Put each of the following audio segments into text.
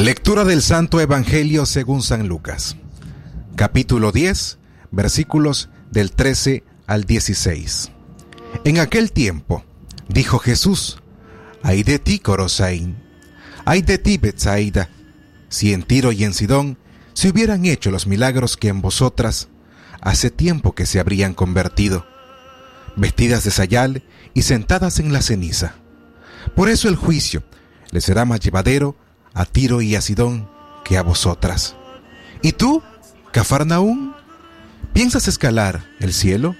Lectura del Santo Evangelio según San Lucas, capítulo 10, versículos del 13 al 16. En aquel tiempo, dijo Jesús, ay de ti, Corosain, ay de ti, Betsaida, si en Tiro y en Sidón se hubieran hecho los milagros que en vosotras hace tiempo que se habrían convertido, vestidas de sayal y sentadas en la ceniza. Por eso el juicio le será más llevadero a Tiro y a Sidón que a vosotras. ¿Y tú, Cafarnaún? ¿Piensas escalar el cielo?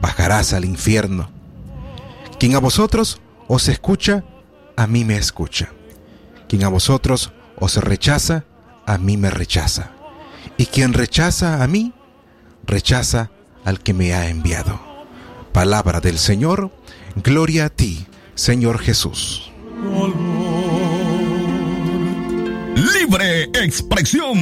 Bajarás al infierno. Quien a vosotros os escucha, a mí me escucha. Quien a vosotros os rechaza, a mí me rechaza. Y quien rechaza a mí, rechaza al que me ha enviado. Palabra del Señor, gloria a ti, Señor Jesús. Libre expresión.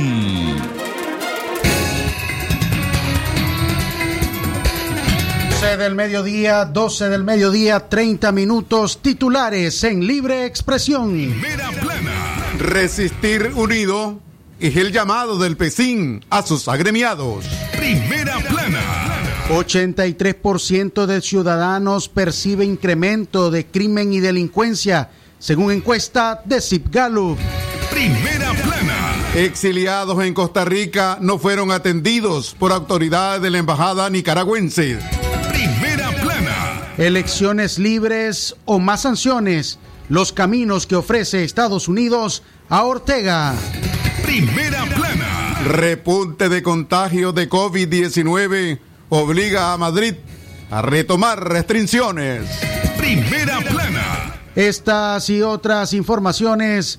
del mediodía, 12 del mediodía, 30 minutos titulares en libre expresión. Primera plana. Resistir unido es el llamado del PECIN a sus agremiados. Primera plana. 83% de ciudadanos percibe incremento de crimen y delincuencia, según encuesta de Zip Gallup. Primera plana. Exiliados en Costa Rica no fueron atendidos por autoridades de la embajada nicaragüense. Primera plana. Elecciones libres o más sanciones, los caminos que ofrece Estados Unidos a Ortega. Primera plana. Repunte de contagios de COVID-19 obliga a Madrid a retomar restricciones. Primera plana. Estas y otras informaciones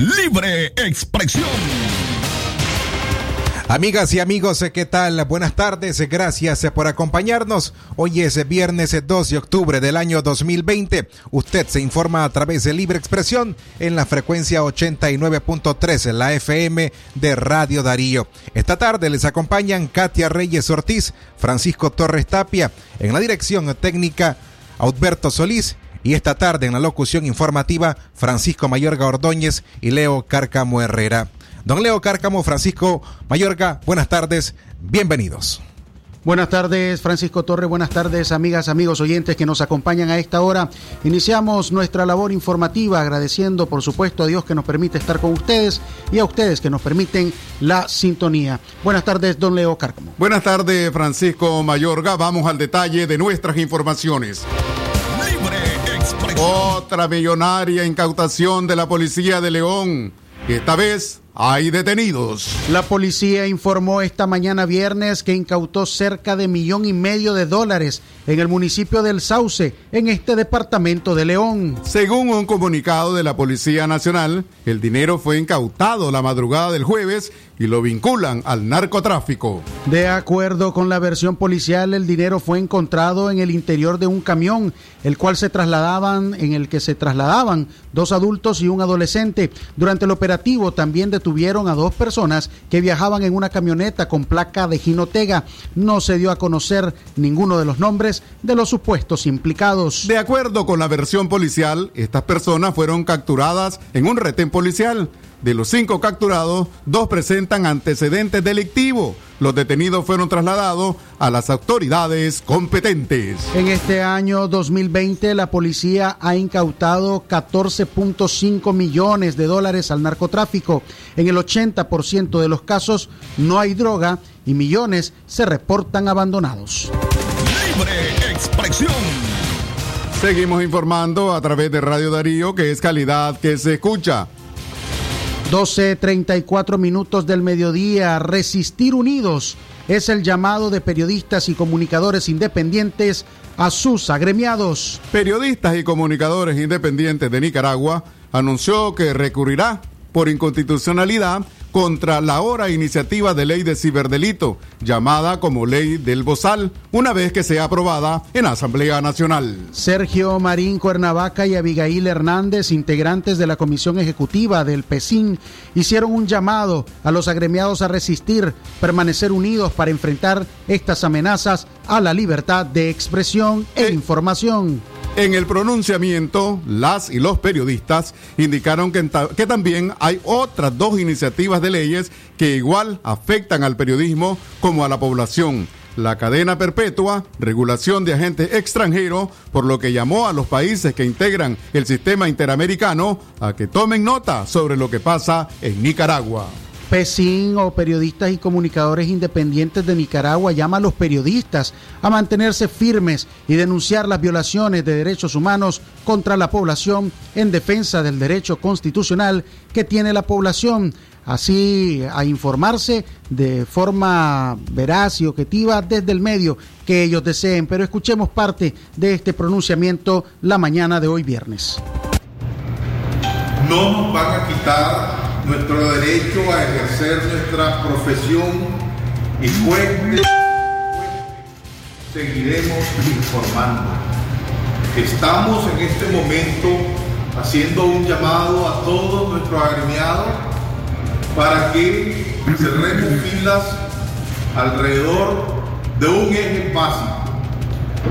Libre expresión. Amigas y amigos, ¿qué tal? Buenas tardes, gracias por acompañarnos. Hoy es viernes 2 de octubre del año 2020. Usted se informa a través de Libre Expresión en la frecuencia 89.3, la FM de Radio Darío. Esta tarde les acompañan Katia Reyes Ortiz, Francisco Torres Tapia, en la dirección técnica Alberto Solís y esta tarde en la locución informativa Francisco Mayorga Ordóñez y Leo Cárcamo Herrera. Don Leo Cárcamo, Francisco Mayorga, buenas tardes, bienvenidos. Buenas tardes, Francisco Torre. Buenas tardes, amigas, amigos oyentes que nos acompañan a esta hora. Iniciamos nuestra labor informativa agradeciendo, por supuesto, a Dios que nos permite estar con ustedes y a ustedes que nos permiten la sintonía. Buenas tardes, don Leo Cárcamo. Buenas tardes, Francisco Mayorga. Vamos al detalle de nuestras informaciones. Otra millonaria incautación de la policía de León. Esta vez hay detenidos. La policía informó esta mañana viernes que incautó cerca de millón y medio de dólares en el municipio del Sauce, en este departamento de León. Según un comunicado de la Policía Nacional, el dinero fue incautado la madrugada del jueves y lo vinculan al narcotráfico. De acuerdo con la versión policial, el dinero fue encontrado en el interior de un camión, el cual se trasladaban, en el que se trasladaban dos adultos y un adolescente. Durante el operativo también detuvieron a dos personas que viajaban en una camioneta con placa de Jinotega. No se dio a conocer ninguno de los nombres de los supuestos implicados. De acuerdo con la versión policial, estas personas fueron capturadas en un retén policial. De los cinco capturados, dos presentan antecedentes delictivos. Los detenidos fueron trasladados a las autoridades competentes. En este año 2020, la policía ha incautado 14.5 millones de dólares al narcotráfico. En el 80% de los casos no hay droga y millones se reportan abandonados. Libre expresión. Seguimos informando a través de Radio Darío que es calidad que se escucha. 12.34 minutos del mediodía. Resistir unidos es el llamado de periodistas y comunicadores independientes a sus agremiados. Periodistas y comunicadores independientes de Nicaragua anunció que recurrirá por inconstitucionalidad contra la ahora iniciativa de ley de ciberdelito, llamada como ley del Bozal, una vez que sea aprobada en Asamblea Nacional. Sergio Marín Cuernavaca y Abigail Hernández, integrantes de la Comisión Ejecutiva del PESIN, hicieron un llamado a los agremiados a resistir, permanecer unidos para enfrentar estas amenazas a la libertad de expresión e Eh. información. En el pronunciamiento, las y los periodistas indicaron que, ta- que también hay otras dos iniciativas de leyes que igual afectan al periodismo como a la población. La cadena perpetua, regulación de agentes extranjeros, por lo que llamó a los países que integran el sistema interamericano a que tomen nota sobre lo que pasa en Nicaragua. PESIN o Periodistas y Comunicadores Independientes de Nicaragua llama a los periodistas a mantenerse firmes y denunciar las violaciones de derechos humanos contra la población en defensa del derecho constitucional que tiene la población, así a informarse de forma veraz y objetiva desde el medio que ellos deseen. Pero escuchemos parte de este pronunciamiento la mañana de hoy viernes. no nos van a quitar nuestro derecho a ejercer nuestra profesión y cueste, seguiremos informando. Estamos en este momento haciendo un llamado a todos nuestros agremiados para que cerremos filas alrededor de un eje básico.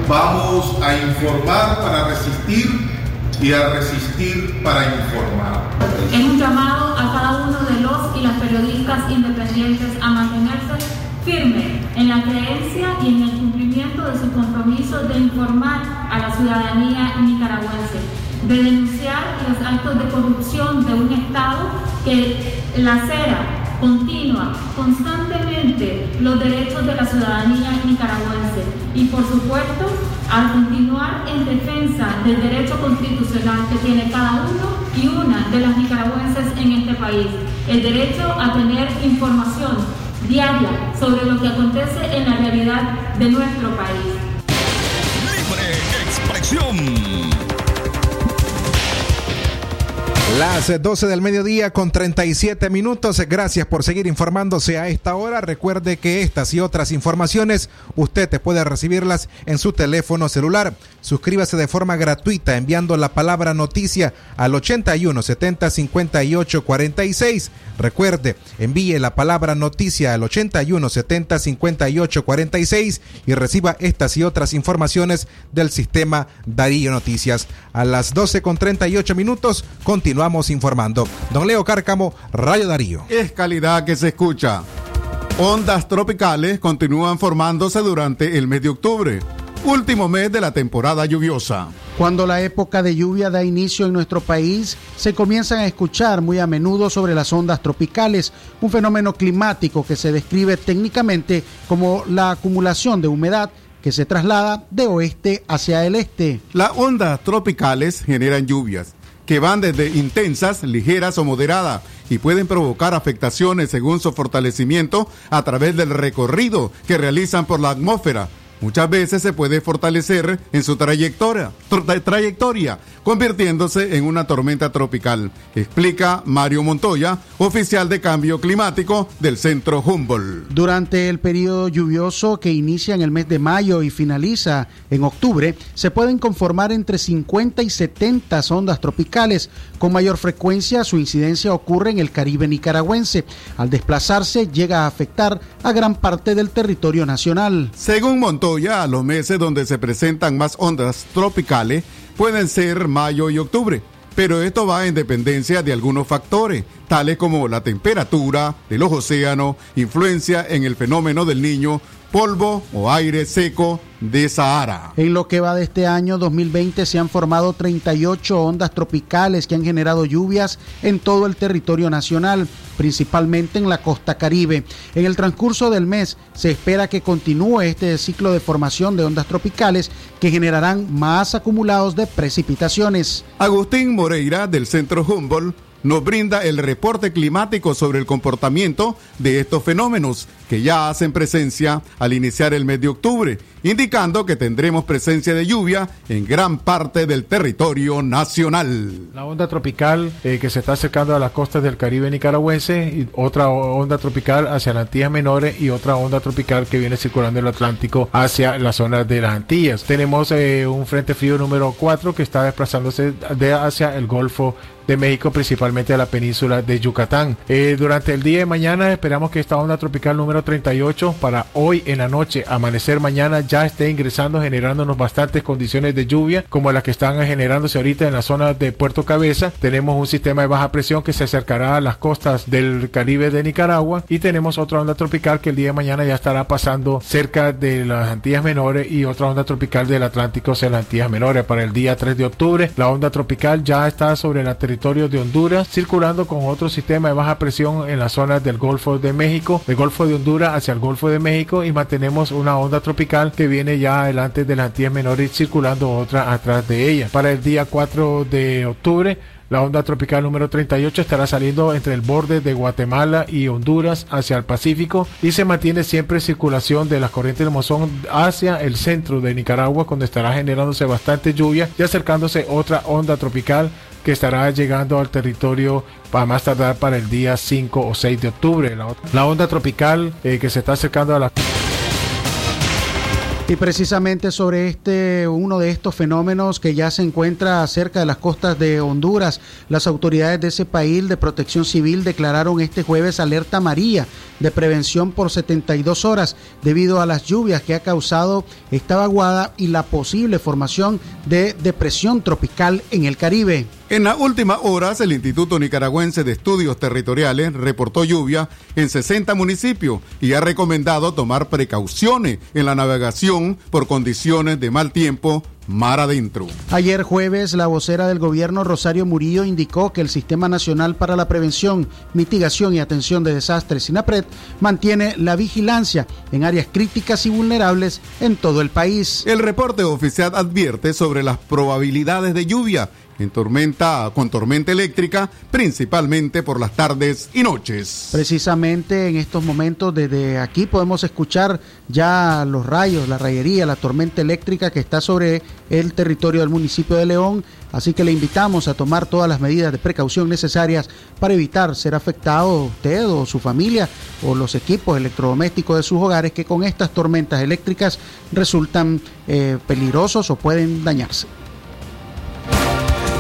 Vamos a informar para resistir y a resistir para informar. Es un llamado a cada uno de los y las periodistas independientes a mantenerse firme en la creencia y en el cumplimiento de su compromiso de informar a la ciudadanía nicaragüense, de denunciar los actos de corrupción de un Estado que lacera continua, constantemente los derechos de la ciudadanía nicaragüense y por supuesto a continuar en defensa del derecho constitucional que tiene cada uno y una de las nicaragüenses en este país, el derecho a tener información diaria sobre lo que acontece en la realidad de nuestro país. Las 12 del mediodía con 37 minutos. Gracias por seguir informándose a esta hora. Recuerde que estas y otras informaciones usted te puede recibirlas en su teléfono celular. Suscríbase de forma gratuita enviando la palabra noticia al 81 70 58 46. Recuerde, envíe la palabra noticia al 81 70 58 46 y reciba estas y otras informaciones del sistema Darío Noticias. A las 12 con 38 minutos continuamos informando. Don Leo Cárcamo, Rayo Darío. Es calidad que se escucha. Ondas tropicales continúan formándose durante el mes de octubre, último mes de la temporada lluviosa. Cuando la época de lluvia da inicio en nuestro país, se comienzan a escuchar muy a menudo sobre las ondas tropicales, un fenómeno climático que se describe técnicamente como la acumulación de humedad que se traslada de oeste hacia el este. Las ondas tropicales generan lluvias que van desde intensas, ligeras o moderadas y pueden provocar afectaciones según su fortalecimiento a través del recorrido que realizan por la atmósfera. Muchas veces se puede fortalecer en su trayectoria, tra- trayectoria, convirtiéndose en una tormenta tropical, explica Mario Montoya, oficial de cambio climático del Centro Humboldt. Durante el periodo lluvioso que inicia en el mes de mayo y finaliza en octubre, se pueden conformar entre 50 y 70 ondas tropicales. Con mayor frecuencia, su incidencia ocurre en el Caribe nicaragüense. Al desplazarse, llega a afectar a gran parte del territorio nacional. Según Montoya, los meses donde se presentan más ondas tropicales pueden ser mayo y octubre, pero esto va en dependencia de algunos factores, tales como la temperatura de los océanos, influencia en el fenómeno del niño, polvo o aire seco de Sahara. En lo que va de este año 2020 se han formado 38 ondas tropicales que han generado lluvias en todo el territorio nacional, principalmente en la costa caribe. En el transcurso del mes se espera que continúe este ciclo de formación de ondas tropicales que generarán más acumulados de precipitaciones. Agustín Moreira del Centro Humboldt nos brinda el reporte climático sobre el comportamiento de estos fenómenos que ya hacen presencia al iniciar el mes de octubre, indicando que tendremos presencia de lluvia en gran parte del territorio nacional. La onda tropical eh, que se está acercando a las costas del Caribe nicaragüense, otra onda tropical hacia las Antillas Menores y otra onda tropical que viene circulando el Atlántico hacia la zona de las Antillas. Tenemos eh, un frente frío número 4 que está desplazándose de hacia el Golfo de México, principalmente a la península de Yucatán. Eh, durante el día de mañana esperamos que esta onda tropical número 38 para hoy en la noche, amanecer mañana, ya esté ingresando, generándonos bastantes condiciones de lluvia, como las que están generándose ahorita en la zona de Puerto Cabeza. Tenemos un sistema de baja presión que se acercará a las costas del Caribe de Nicaragua y tenemos otra onda tropical que el día de mañana ya estará pasando cerca de las Antillas Menores y otra onda tropical del Atlántico hacia las Antillas Menores. Para el día 3 de octubre, la onda tropical ya está sobre la territorio de Honduras, circulando con otro sistema de baja presión en las zonas del Golfo de México, del Golfo de Honduras hacia el Golfo de México y mantenemos una onda tropical que viene ya adelante de las Antillas Menores circulando otra atrás de ella. Para el día 4 de octubre, la onda tropical número 38 estará saliendo entre el borde de Guatemala y Honduras hacia el Pacífico y se mantiene siempre circulación de las corrientes de mozón hacia el centro de Nicaragua, donde estará generándose bastante lluvia y acercándose otra onda tropical que estará llegando al territorio para más tardar para el día 5 o 6 de octubre. La, onda tropical eh, que se está acercando a la... Y precisamente sobre este uno de estos fenómenos que ya se encuentra cerca de las costas de Honduras, las autoridades de ese país de Protección Civil declararon este jueves alerta amarilla de prevención por 72 horas debido a las lluvias que ha causado esta vaguada y la posible formación de depresión tropical en el Caribe. En las últimas horas, el Instituto Nicaragüense de Estudios Territoriales reportó lluvia en 60 municipios y ha recomendado tomar precauciones en la navegación por condiciones de mal tiempo mar adentro. Ayer jueves, la vocera del gobierno Rosario Murillo indicó que el Sistema Nacional para la Prevención, Mitigación y Atención de Desastres, SINAPRED, mantiene la vigilancia en áreas críticas y vulnerables en todo el país. El reporte oficial advierte sobre las probabilidades de lluvia en tormenta con tormenta eléctrica, principalmente por las tardes y noches. Precisamente en estos momentos desde aquí podemos escuchar ya los rayos, la rayería, la tormenta eléctrica que está sobre el territorio del municipio de León, así que le invitamos a tomar todas las medidas de precaución necesarias para evitar ser afectado usted o su familia o los equipos electrodomésticos de sus hogares que con estas tormentas eléctricas resultan eh, peligrosos o pueden dañarse.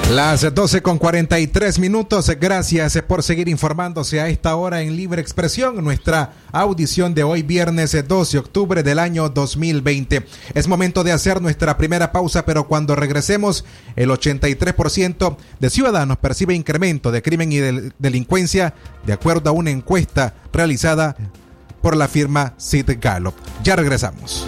Las 12 con 43 minutos. Gracias por seguir informándose a esta hora en Libre Expresión. Nuestra audición de hoy, viernes 12 de octubre del año 2020. Es momento de hacer nuestra primera pausa, pero cuando regresemos, el 83% de ciudadanos percibe incremento de crimen y de delincuencia, de acuerdo a una encuesta realizada por la firma Sid Gallup. Ya regresamos.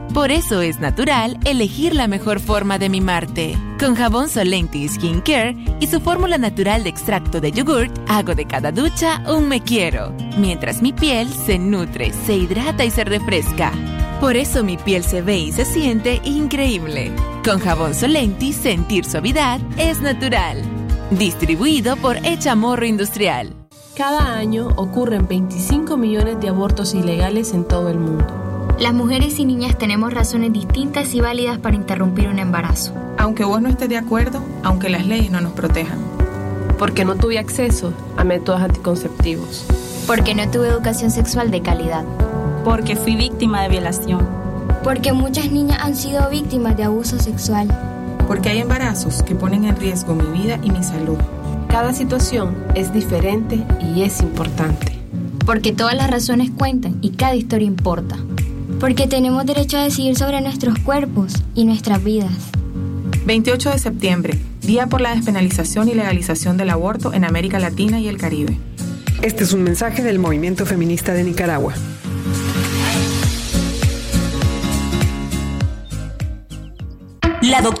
Por eso es natural elegir la mejor forma de mimarte. Con jabón Solenti Skin Care y su fórmula natural de extracto de yogurt, hago de cada ducha un me quiero, mientras mi piel se nutre, se hidrata y se refresca. Por eso mi piel se ve y se siente increíble. Con jabón Solenti, sentir suavidad es natural. Distribuido por Echamorro Industrial. Cada año ocurren 25 millones de abortos ilegales en todo el mundo. Las mujeres y niñas tenemos razones distintas y válidas para interrumpir un embarazo. Aunque vos no estés de acuerdo, aunque las leyes no nos protejan. Porque no tuve acceso a métodos anticonceptivos. Porque no tuve educación sexual de calidad. Porque fui víctima de violación. Porque muchas niñas han sido víctimas de abuso sexual. Porque hay embarazos que ponen en riesgo mi vida y mi salud. Cada situación es diferente y es importante. Porque todas las razones cuentan y cada historia importa porque tenemos derecho a decidir sobre nuestros cuerpos y nuestras vidas. 28 de septiembre, Día por la despenalización y legalización del aborto en América Latina y el Caribe. Este es un mensaje del movimiento feminista de Nicaragua. La doctora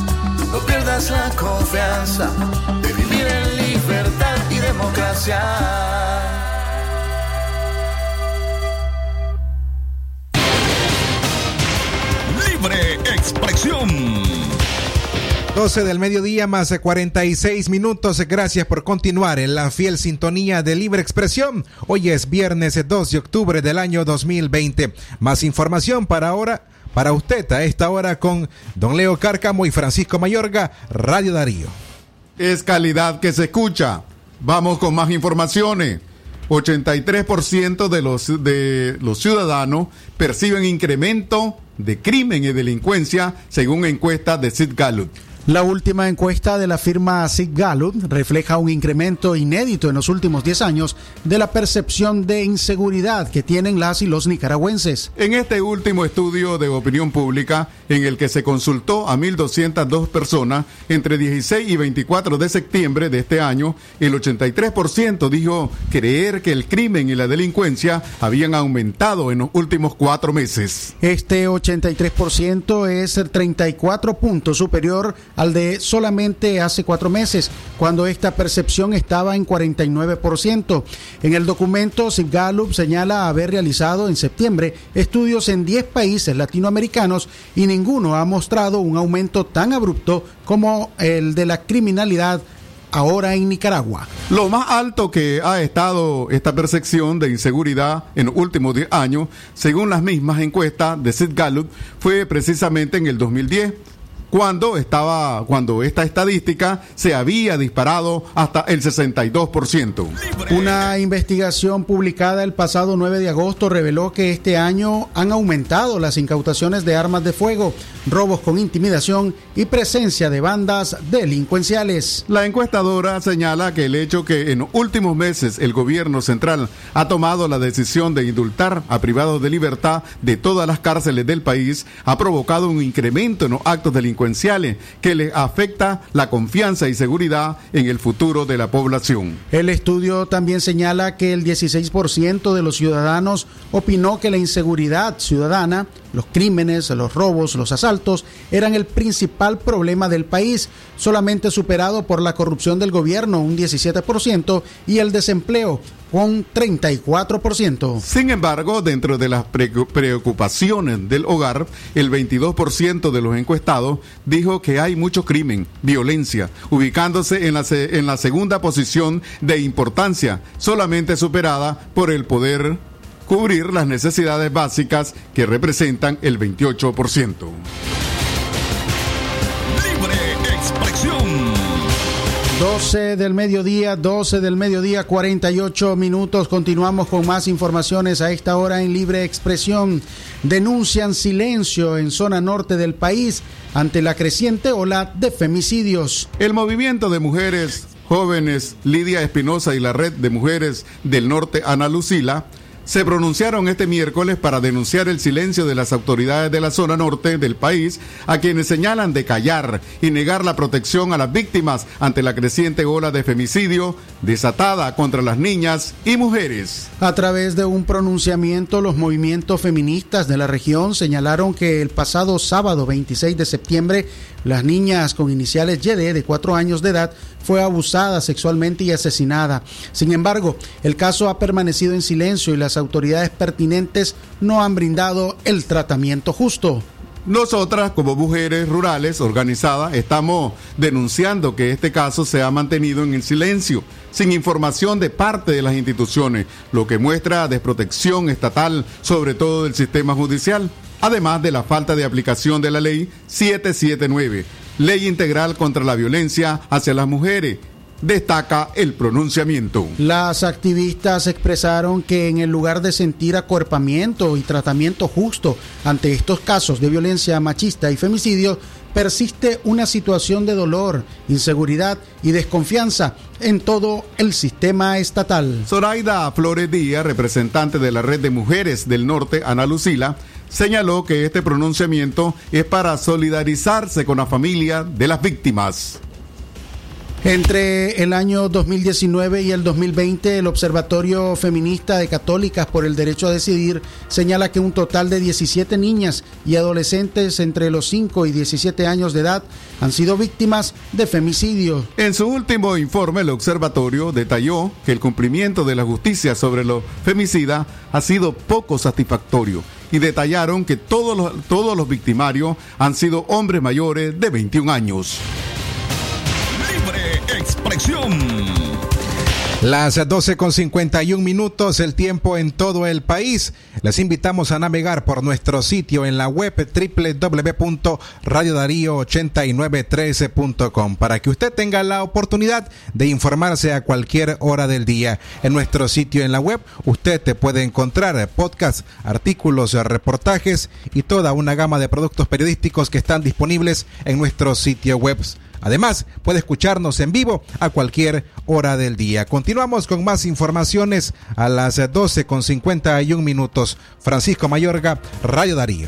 No pierdas la confianza de vivir en libertad y democracia. Libre expresión. 12 del mediodía más de 46 minutos. Gracias por continuar en la fiel sintonía de Libre Expresión. Hoy es viernes 2 de octubre del año 2020. Más información para ahora, para usted a esta hora con Don Leo Cárcamo y Francisco Mayorga, Radio Darío. Es calidad que se escucha. Vamos con más informaciones. 83% de los, de los ciudadanos perciben incremento de crimen y delincuencia según encuesta de Sid Gallup. La última encuesta de la firma SIG Gallup refleja un incremento inédito en los últimos 10 años de la percepción de inseguridad que tienen las y los nicaragüenses. En este último estudio de opinión pública, en el que se consultó a 1.202 personas entre 16 y 24 de septiembre de este año, el 83% dijo creer que el crimen y la delincuencia habían aumentado en los últimos cuatro meses. Este 83% es 34 puntos superior al de solamente hace cuatro meses, cuando esta percepción estaba en 49%. En el documento, Gallup señala haber realizado en septiembre estudios en 10 países latinoamericanos y ninguno ha mostrado un aumento tan abrupto como el de la criminalidad ahora en Nicaragua. Lo más alto que ha estado esta percepción de inseguridad en los últimos 10 años, según las mismas encuestas de Sid Gallup, fue precisamente en el 2010 cuando estaba cuando esta estadística se había disparado hasta el 62%. Una investigación publicada el pasado 9 de agosto reveló que este año han aumentado las incautaciones de armas de fuego, robos con intimidación y presencia de bandas delincuenciales. La encuestadora señala que el hecho que en últimos meses el gobierno central ha tomado la decisión de indultar a privados de libertad de todas las cárceles del país ha provocado un incremento en los actos delincuenciales que le afecta la confianza y seguridad en el futuro de la población. El estudio también señala que el 16% de los ciudadanos opinó que la inseguridad ciudadana, los crímenes, los robos, los asaltos eran el principal problema del país, solamente superado por la corrupción del gobierno, un 17%, y el desempleo, con 34%. Sin embargo, dentro de las preocupaciones del hogar, el 22% de los encuestados dijo que hay mucho crimen, violencia, ubicándose en la, en la segunda posición de importancia, solamente superada por el poder cubrir las necesidades básicas que representan el 28%. 12 del mediodía, 12 del mediodía, 48 minutos. Continuamos con más informaciones a esta hora en Libre Expresión. Denuncian silencio en zona norte del país ante la creciente ola de femicidios. El movimiento de mujeres jóvenes Lidia Espinosa y la red de mujeres del norte Ana Lucila se pronunciaron este miércoles para denunciar el silencio de las autoridades de la zona norte del país, a quienes señalan de callar y negar la protección a las víctimas ante la creciente ola de femicidio desatada contra las niñas y mujeres. A través de un pronunciamiento, los movimientos feministas de la región señalaron que el pasado sábado 26 de septiembre, las niñas con iniciales YD de 4 años de edad fue abusada sexualmente y asesinada. Sin embargo, el caso ha permanecido en silencio y las autoridades pertinentes no han brindado el tratamiento justo. Nosotras, como mujeres rurales organizadas, estamos denunciando que este caso se ha mantenido en el silencio, sin información de parte de las instituciones, lo que muestra desprotección estatal, sobre todo del sistema judicial, además de la falta de aplicación de la ley 779, Ley Integral contra la Violencia hacia las Mujeres, destaca el pronunciamiento. Las activistas expresaron que en el lugar de sentir acuerpamiento y tratamiento justo ante estos casos de violencia machista y femicidio, persiste una situación de dolor, inseguridad y desconfianza en todo el sistema estatal. Zoraida Flores Díaz, representante de la Red de Mujeres del Norte, Ana Lucila, señaló que este pronunciamiento es para solidarizarse con la familia de las víctimas. Entre el año 2019 y el 2020, el Observatorio Feminista de Católicas por el Derecho a Decidir señala que un total de 17 niñas y adolescentes entre los 5 y 17 años de edad han sido víctimas de femicidio. En su último informe, el observatorio detalló que el cumplimiento de la justicia sobre los femicidas ha sido poco satisfactorio y detallaron que todos los, todos los victimarios han sido hombres mayores de 21 años. Libre expresión. Las 12 con 51 minutos, el tiempo en todo el país. Les invitamos a navegar por nuestro sitio en la web www.radiodarío8913.com para que usted tenga la oportunidad de informarse a cualquier hora del día. En nuestro sitio en la web usted te puede encontrar podcasts, artículos, reportajes y toda una gama de productos periodísticos que están disponibles en nuestro sitio web. Además, puede escucharnos en vivo a cualquier hora del día. Continuamos con más informaciones a las 12 con 51 minutos. Francisco Mayorga, Radio Darío.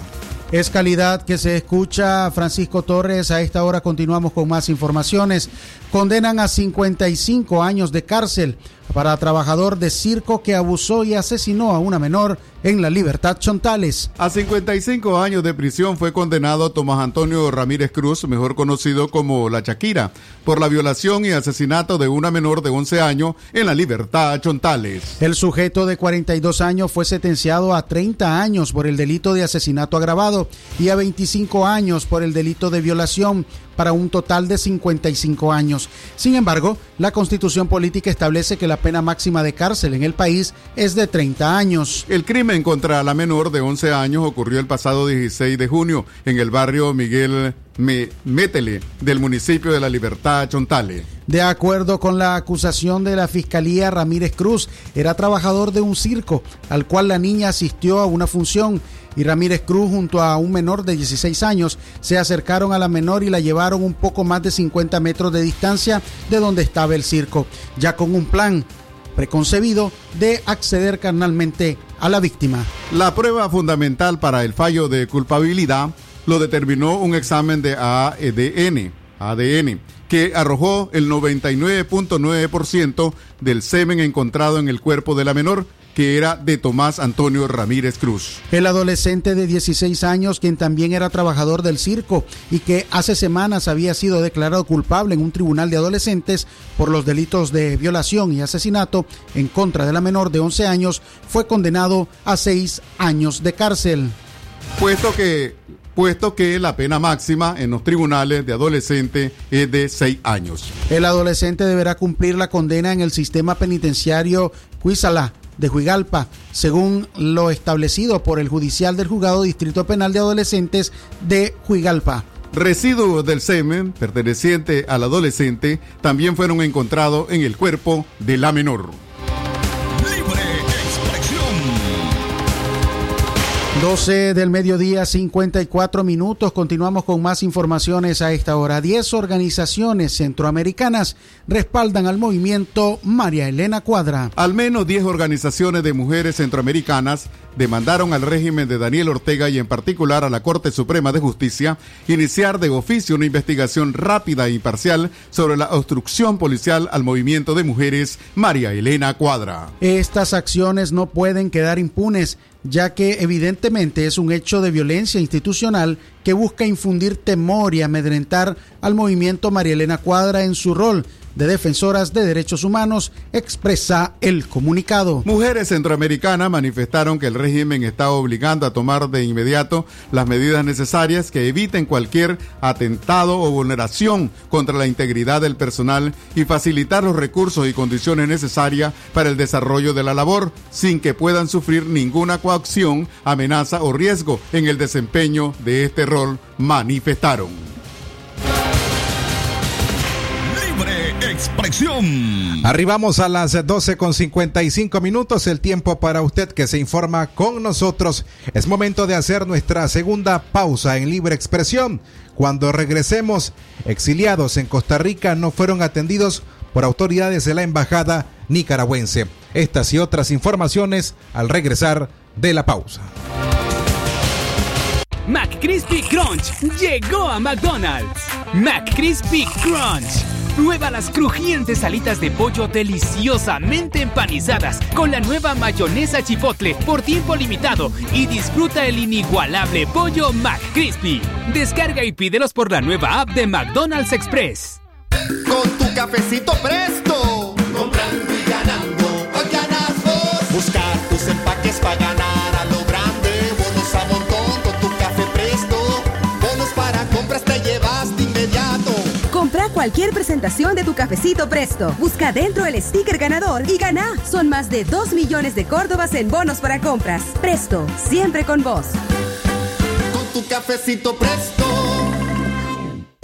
Es calidad que se escucha Francisco Torres. A esta hora continuamos con más informaciones. Condenan a 55 años de cárcel para trabajador de circo que abusó y asesinó a una menor en la Libertad Chontales. A 55 años de prisión fue condenado Tomás Antonio Ramírez Cruz, mejor conocido como La Chaquira, por la violación y asesinato de una menor de 11 años en la Libertad Chontales. El sujeto de 42 años fue sentenciado a 30 años por el delito de asesinato agravado y a 25 años por el delito de violación para un total de 55 años. Sin embargo, la constitución política establece que la pena máxima de cárcel en el país es de 30 años. El crimen contra la menor de 11 años ocurrió el pasado 16 de junio en el barrio Miguel Métele del municipio de La Libertad, Chontale. De acuerdo con la acusación de la Fiscalía, Ramírez Cruz era trabajador de un circo al cual la niña asistió a una función y Ramírez Cruz junto a un menor de 16 años se acercaron a la menor y la llevaron un poco más de 50 metros de distancia de donde estaba el circo, ya con un plan preconcebido de acceder carnalmente a la víctima. La prueba fundamental para el fallo de culpabilidad lo determinó un examen de ADN, ADN que arrojó el 99.9% del semen encontrado en el cuerpo de la menor, que era de Tomás Antonio Ramírez Cruz. El adolescente de 16 años, quien también era trabajador del circo y que hace semanas había sido declarado culpable en un tribunal de adolescentes por los delitos de violación y asesinato en contra de la menor de 11 años, fue condenado a seis años de cárcel. Puesto que puesto que la pena máxima en los tribunales de adolescente es de seis años. El adolescente deberá cumplir la condena en el sistema penitenciario Cuizalá de Juigalpa, según lo establecido por el judicial del juzgado Distrito Penal de Adolescentes de Juigalpa. Residuos del semen perteneciente al adolescente también fueron encontrados en el cuerpo de la menor. 12 del mediodía, 54 minutos. Continuamos con más informaciones a esta hora. 10 organizaciones centroamericanas respaldan al movimiento María Elena Cuadra. Al menos 10 organizaciones de mujeres centroamericanas demandaron al régimen de Daniel Ortega y en particular a la Corte Suprema de Justicia iniciar de oficio una investigación rápida e imparcial sobre la obstrucción policial al movimiento de mujeres María Elena Cuadra. Estas acciones no pueden quedar impunes ya que evidentemente es un hecho de violencia institucional que busca infundir temor y amedrentar al movimiento María Elena Cuadra en su rol de defensoras de derechos humanos, expresa el comunicado. Mujeres centroamericanas manifestaron que el régimen está obligando a tomar de inmediato las medidas necesarias que eviten cualquier atentado o vulneración contra la integridad del personal y facilitar los recursos y condiciones necesarias para el desarrollo de la labor sin que puedan sufrir ninguna coacción, amenaza o riesgo en el desempeño de este rol, manifestaron. Expresión. Arribamos a las 12 con 55 minutos, el tiempo para usted que se informa con nosotros. Es momento de hacer nuestra segunda pausa en libre expresión. Cuando regresemos, exiliados en Costa Rica no fueron atendidos por autoridades de la embajada nicaragüense. Estas y otras informaciones al regresar de la pausa. McCrispy Crunch llegó a McDonald's. McCrispy Crunch Prueba las crujientes alitas de pollo deliciosamente empanizadas con la nueva mayonesa chipotle por tiempo limitado y disfruta el inigualable pollo McCrispy. Descarga y pídelos por la nueva app de McDonald's Express. Con tu cafecito presto, comprando y ganando, ganas Buscar tus cualquier presentación de tu cafecito Presto. Busca dentro el sticker ganador y gana. Son más de 2 millones de córdobas en bonos para compras. Presto, siempre con vos. Con tu cafecito Presto.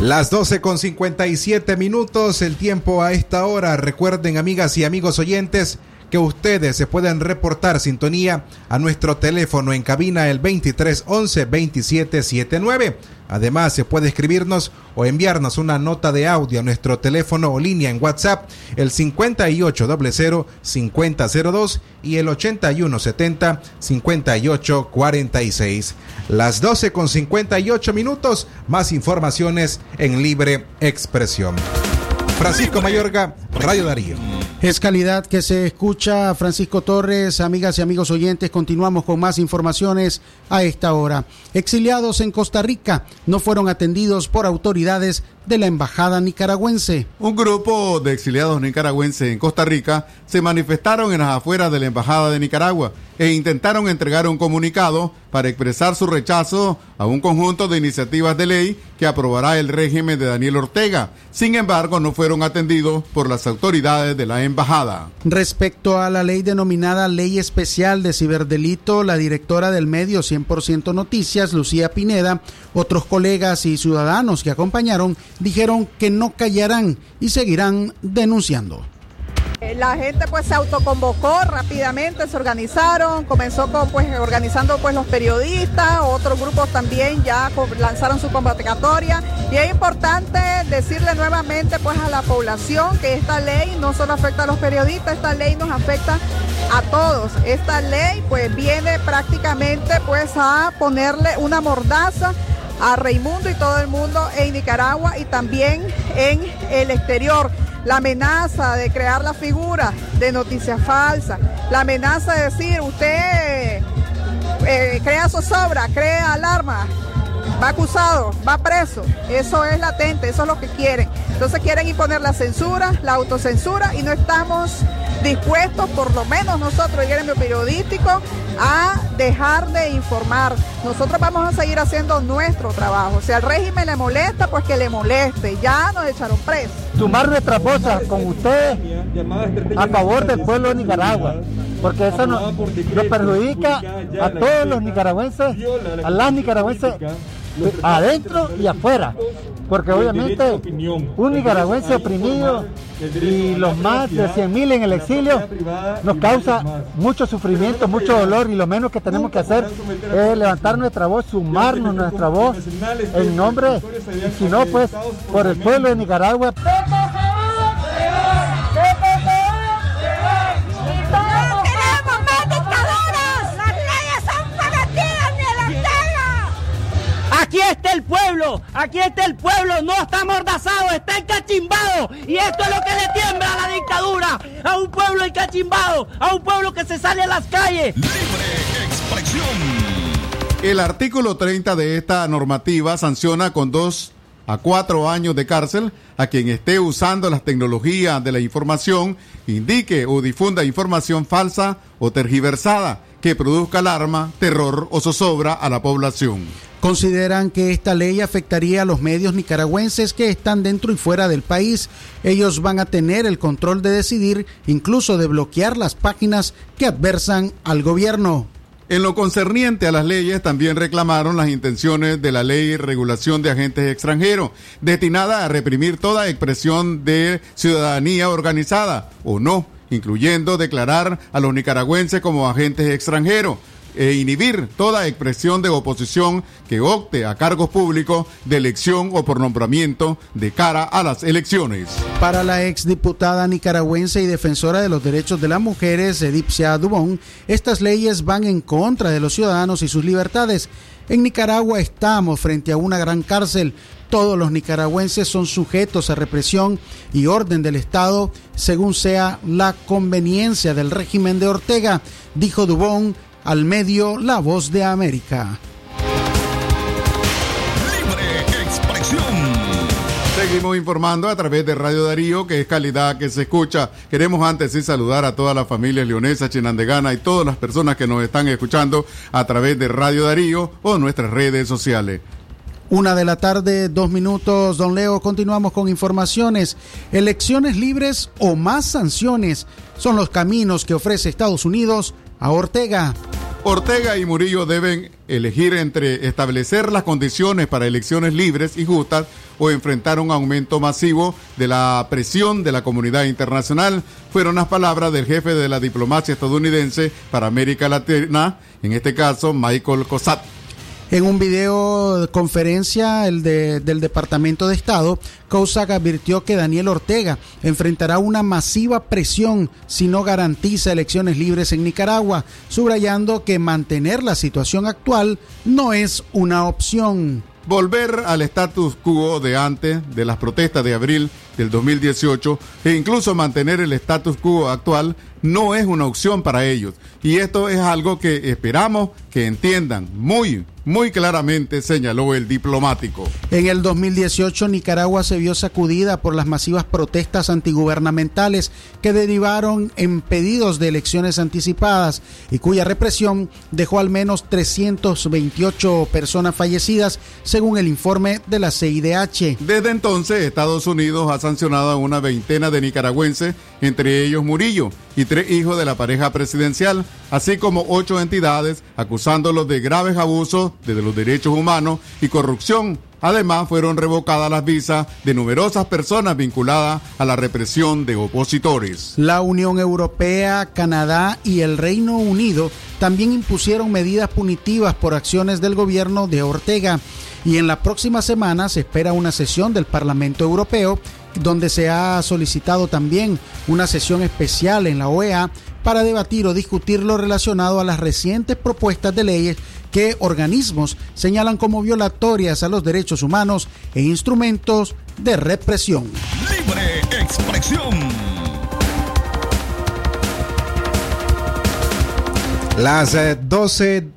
Las 12 con 57 minutos, el tiempo a esta hora. Recuerden, amigas y amigos oyentes, que ustedes se pueden reportar sintonía a nuestro teléfono en cabina el 2311 2779. Además, se puede escribirnos o enviarnos una nota de audio a nuestro teléfono o línea en WhatsApp el 5800-5002 y el 8170-5846. Las 12 con 58 minutos, más informaciones en libre expresión. Francisco Mayorga, Radio Darío. Es calidad que se escucha. Francisco Torres, amigas y amigos oyentes, continuamos con más informaciones a esta hora. Exiliados en Costa Rica no fueron atendidos por autoridades de la Embajada nicaragüense. Un grupo de exiliados nicaragüenses en Costa Rica se manifestaron en las afueras de la Embajada de Nicaragua e intentaron entregar un comunicado para expresar su rechazo a un conjunto de iniciativas de ley que aprobará el régimen de Daniel Ortega. Sin embargo, no fueron atendidos por las autoridades de la embajada. Respecto a la ley denominada Ley Especial de Ciberdelito, la directora del medio 100% Noticias, Lucía Pineda, otros colegas y ciudadanos que acompañaron dijeron que no callarán y seguirán denunciando. Eh, la gente pues se autoconvocó rápidamente, se organizaron, comenzó con pues organizando pues los periodistas, otros grupos también ya lanzaron su convocatoria y es importante decirle nuevamente pues a la población que esta ley no solo afecta a los periodistas, esta ley nos afecta a todos. Esta ley pues viene prácticamente pues a ponerle una mordaza a Raimundo y todo el mundo en Nicaragua y también en el exterior. La amenaza de crear la figura de noticias falsas, la amenaza de decir usted eh, crea zozobra, crea alarma, va acusado, va preso. Eso es latente, eso es lo que quieren. Entonces quieren imponer la censura, la autocensura y no estamos dispuestos, por lo menos nosotros, el gremio periodístico, a dejar de informar. Nosotros vamos a seguir haciendo nuestro trabajo. Si al régimen le molesta, pues que le moleste. Ya nos echaron presos. Sumar nuestra voz con ustedes a favor del pueblo de Nicaragua, porque eso nos, nos perjudica a todos los nicaragüenses, a las nicaragüenses adentro y afuera. Porque obviamente un nicaragüense oprimido y los más de 100.000 en el exilio nos causa mucho sufrimiento, mucho dolor y lo menos que tenemos que hacer es levantar nuestra voz, sumarnos nuestra voz en nombre, y si no, pues por el pueblo de Nicaragua. Pueblo, aquí está el pueblo, no está amordazado, está encachimbado. Y esto es lo que le tiembla a la dictadura, a un pueblo encachimbado, a un pueblo que se sale a las calles. Libre expresión. El artículo 30 de esta normativa sanciona con dos a cuatro años de cárcel a quien esté usando las tecnologías de la información, indique o difunda información falsa o tergiversada que produzca alarma, terror o zozobra a la población. Consideran que esta ley afectaría a los medios nicaragüenses que están dentro y fuera del país. Ellos van a tener el control de decidir, incluso de bloquear las páginas que adversan al gobierno. En lo concerniente a las leyes, también reclamaron las intenciones de la ley regulación de agentes extranjeros, destinada a reprimir toda expresión de ciudadanía organizada o no, incluyendo declarar a los nicaragüenses como agentes extranjeros e inhibir toda expresión de oposición que opte a cargos públicos de elección o por nombramiento de cara a las elecciones. Para la exdiputada nicaragüense y defensora de los derechos de las mujeres, Edipcia Dubón, estas leyes van en contra de los ciudadanos y sus libertades. En Nicaragua estamos frente a una gran cárcel. Todos los nicaragüenses son sujetos a represión y orden del Estado según sea la conveniencia del régimen de Ortega, dijo Dubón al medio La Voz de América. Libre expresión. Seguimos informando a través de Radio Darío, que es calidad que se escucha. Queremos antes sí saludar a toda la familia leonesa, chinandegana y todas las personas que nos están escuchando a través de Radio Darío o nuestras redes sociales. Una de la tarde, dos minutos, don Leo. Continuamos con informaciones. Elecciones libres o más sanciones son los caminos que ofrece Estados Unidos a Ortega. Ortega y Murillo deben elegir entre establecer las condiciones para elecciones libres y justas o enfrentar un aumento masivo de la presión de la comunidad internacional. Fueron las palabras del jefe de la diplomacia estadounidense para América Latina, en este caso Michael Cosat. En un video de conferencia el de, del Departamento de Estado, Cossack advirtió que Daniel Ortega enfrentará una masiva presión si no garantiza elecciones libres en Nicaragua, subrayando que mantener la situación actual no es una opción. Volver al status quo de antes de las protestas de abril del 2018 e incluso mantener el status quo actual no es una opción para ellos. Y esto es algo que esperamos que entiendan muy, muy claramente, señaló el diplomático. En el 2018, Nicaragua se vio sacudida por las masivas protestas antigubernamentales que derivaron en pedidos de elecciones anticipadas y cuya represión dejó al menos 328 personas fallecidas, según el informe de la CIDH. Desde entonces, Estados Unidos ha sancionado a una veintena de nicaragüenses, entre ellos Murillo, y tres hijos de la pareja presidencial, así como ocho entidades acusándolos de graves abusos de los derechos humanos y corrupción. Además, fueron revocadas las visas de numerosas personas vinculadas a la represión de opositores. La Unión Europea, Canadá y el Reino Unido también impusieron medidas punitivas por acciones del gobierno de Ortega. Y en la próxima semana se espera una sesión del Parlamento Europeo donde se ha solicitado también una sesión especial en la OEA para debatir o discutir lo relacionado a las recientes propuestas de leyes que organismos señalan como violatorias a los derechos humanos e instrumentos de represión. Libre expresión. Las 12 eh,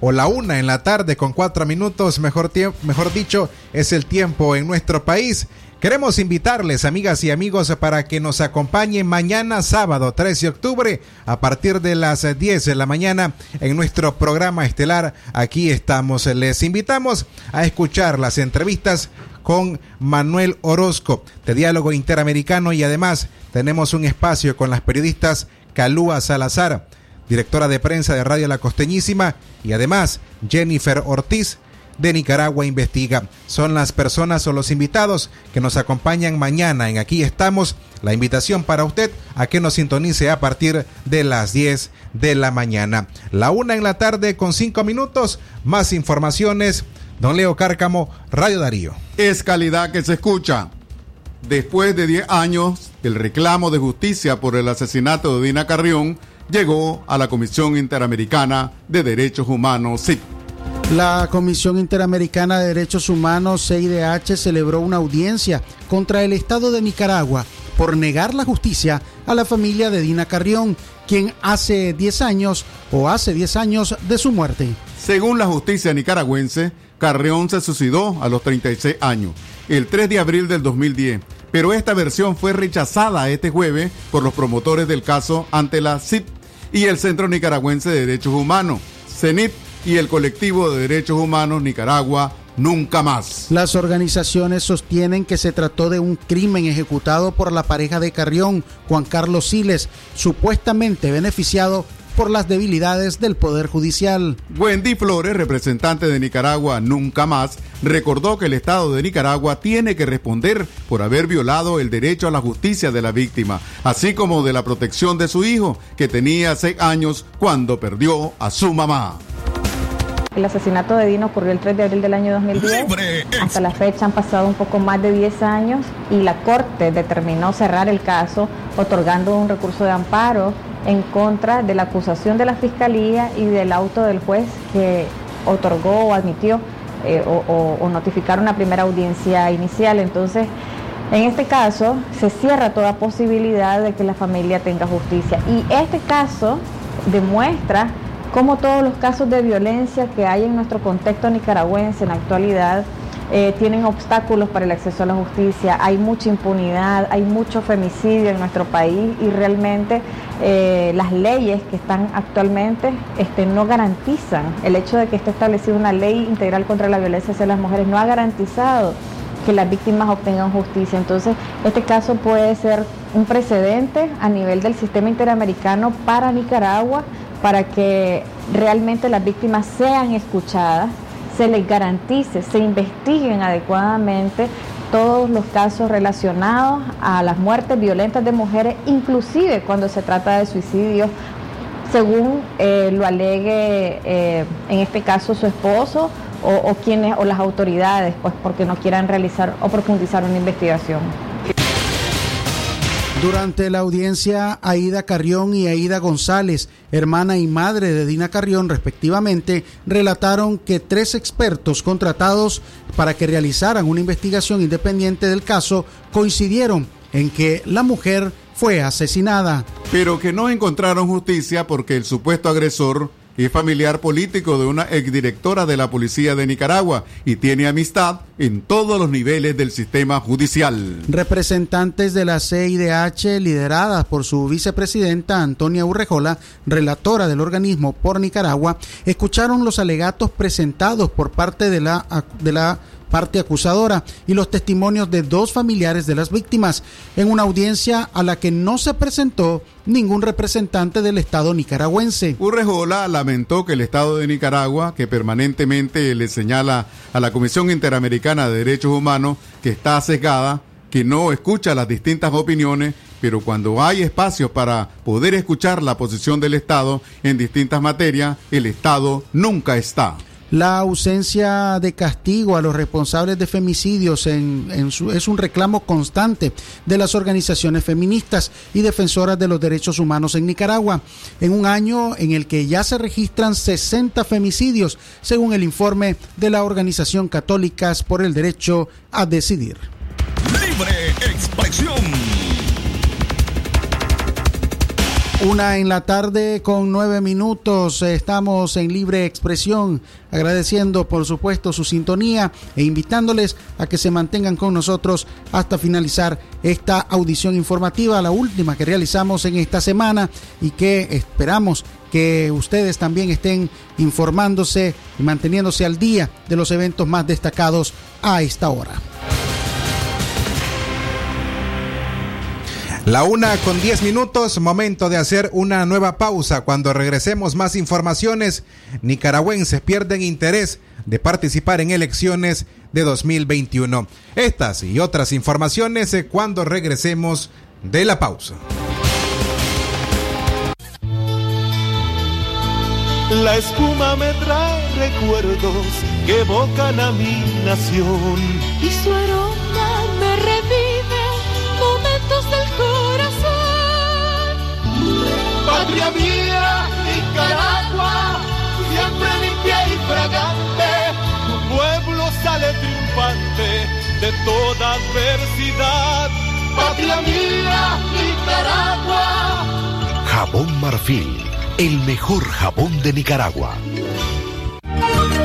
o la una en la tarde con cuatro minutos, mejor, mejor dicho, es el tiempo en nuestro país. Queremos invitarles, amigas y amigos, para que nos acompañen mañana sábado 13 de octubre a partir de las 10 de la mañana en nuestro programa estelar. Aquí estamos. Les invitamos a escuchar las entrevistas con Manuel Orozco de Diálogo Interamericano y además tenemos un espacio con las periodistas Calúa Salazar, directora de prensa de Radio La Costeñísima y además Jennifer Ortiz de Nicaragua Investiga. Son las personas o los invitados que nos acompañan mañana en Aquí estamos. La invitación para usted a que nos sintonice a partir de las 10 de la mañana. La una en la tarde con cinco minutos. Más informaciones. Don Leo Cárcamo, Radio Darío. Es calidad que se escucha. Después de 10 años, el reclamo de justicia por el asesinato de Dina Carrión llegó a la Comisión Interamericana de Derechos Humanos. La Comisión Interamericana de Derechos Humanos, CIDH, celebró una audiencia contra el Estado de Nicaragua por negar la justicia a la familia de Dina Carrión, quien hace 10 años o hace 10 años de su muerte. Según la justicia nicaragüense, Carrión se suicidó a los 36 años, el 3 de abril del 2010, pero esta versión fue rechazada este jueves por los promotores del caso ante la CIP y el Centro Nicaragüense de Derechos Humanos, CENIT y el colectivo de derechos humanos Nicaragua Nunca más. Las organizaciones sostienen que se trató de un crimen ejecutado por la pareja de Carrión, Juan Carlos Siles, supuestamente beneficiado por las debilidades del Poder Judicial. Wendy Flores, representante de Nicaragua Nunca Más, recordó que el Estado de Nicaragua tiene que responder por haber violado el derecho a la justicia de la víctima, así como de la protección de su hijo, que tenía seis años cuando perdió a su mamá. El asesinato de Dino ocurrió el 3 de abril del año 2010. Hasta la fecha han pasado un poco más de 10 años y la Corte determinó cerrar el caso otorgando un recurso de amparo en contra de la acusación de la Fiscalía y del auto del juez que otorgó o admitió eh, o, notificar una primera audiencia inicial. Entonces, en este caso, se cierra toda posibilidad de que la familia tenga justicia. Y este caso demuestra como todos los casos de violencia que hay en nuestro contexto nicaragüense en la actualidad eh, tienen obstáculos para el acceso a la justicia, hay mucha impunidad, hay mucho femicidio en nuestro país y realmente eh, las leyes que están actualmente este, no garantizan, el hecho de que esté establecida una ley integral contra la violencia hacia las mujeres no ha garantizado que las víctimas obtengan justicia. Entonces, este caso puede ser un precedente a nivel del sistema interamericano para Nicaragua para que realmente las víctimas sean escuchadas, se les garantice, se investiguen adecuadamente todos los casos relacionados a las muertes violentas de mujeres, inclusive cuando se trata de suicidios, según eh, lo alegue eh, en este caso su esposo o, o, quienes o las autoridades, pues porque no quieran realizar o profundizar una investigación. Durante la audiencia, Aida Carrión y Aida González, hermana y madre de Dina Carrión respectivamente, relataron que tres expertos contratados para que realizaran una investigación independiente del caso coincidieron en que la mujer fue asesinada. Pero que no encontraron justicia porque el supuesto agresor es familiar político de una exdirectora de la Policía de Nicaragua y tiene amistad en todos los niveles del sistema judicial. Representantes de la CIDH, lideradas por su vicepresidenta Antonia Urrejola, relatora del organismo por Nicaragua, escucharon los alegatos presentados por parte de la, de la parte acusadora y los testimonios de dos familiares de las víctimas en una audiencia a la que no se presentó ningún representante del Estado nicaragüense. Urrejola lamentó que el Estado de Nicaragua, que permanentemente le señala a la Comisión Interamericana de Derechos Humanos que está sesgada, que no escucha las distintas opiniones, pero cuando hay espacios para poder escuchar la posición del Estado en distintas materias, el Estado nunca está. La ausencia de castigo a los responsables de femicidios es un reclamo constante de las organizaciones feministas y defensoras de los derechos humanos en Nicaragua, en un año en el que ya se registran 60 femicidios, según el informe de la Organización Católicas por el Derecho a Decidir. Libre expresión. Una en la tarde con nueve minutos. Estamos en libre expresión, agradeciendo por supuesto su sintonía e invitándoles a que se mantengan con nosotros hasta finalizar esta audición informativa, la última que realizamos en esta semana y que esperamos que ustedes también estén informándose y manteniéndose al día de los eventos más destacados a esta hora. La una con diez minutos, momento de hacer una nueva pausa. Cuando regresemos más informaciones, nicaragüenses pierden interés de participar en elecciones de 2021. Estas y otras informaciones eh, cuando regresemos de la pausa. La espuma me trae recuerdos que evocan a mi nación. Y su aroma me revive Patria mía, Nicaragua, siempre limpia y fragante. Tu pueblo sale triunfante de toda adversidad. Patria mía, Nicaragua. Jabón Marfil, el mejor jabón de Nicaragua.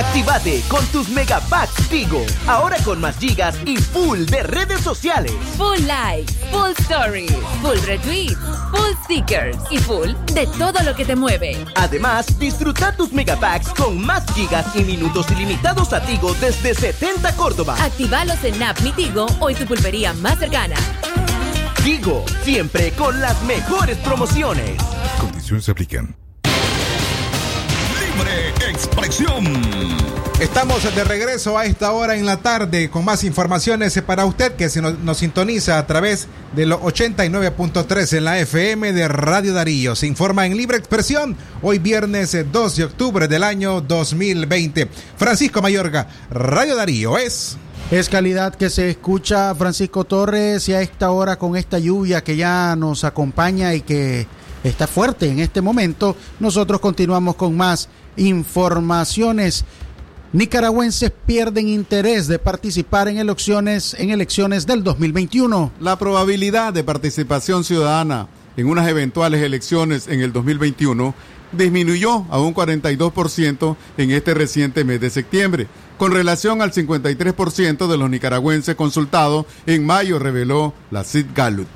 Actívate con tus megapacks Tigo. Ahora con más gigas y full de redes sociales. Full likes, full stories, full retweets, full stickers y full de todo lo que te mueve. Además, disfruta tus megapacks con más gigas y minutos ilimitados a Tigo desde 70 Córdoba. Actívalos en App Mi Tigo o en tu pulpería más cercana. Tigo, siempre con las mejores promociones. Condiciones se aplican. Libre expresión. Estamos de regreso a esta hora en la tarde con más informaciones para usted que se nos, nos sintoniza a través de los 89.3 en la FM de Radio Darío. Se informa en libre expresión hoy viernes eh, 2 de octubre del año 2020. Francisco Mayorga, Radio Darío es... Es calidad que se escucha Francisco Torres y a esta hora con esta lluvia que ya nos acompaña y que está fuerte en este momento, nosotros continuamos con más informaciones. Nicaragüenses pierden interés de participar en elecciones, en elecciones del 2021. La probabilidad de participación ciudadana en unas eventuales elecciones en el 2021 disminuyó a un 42% en este reciente mes de septiembre, con relación al 53% de los nicaragüenses consultados en mayo, reveló la CID Gallup.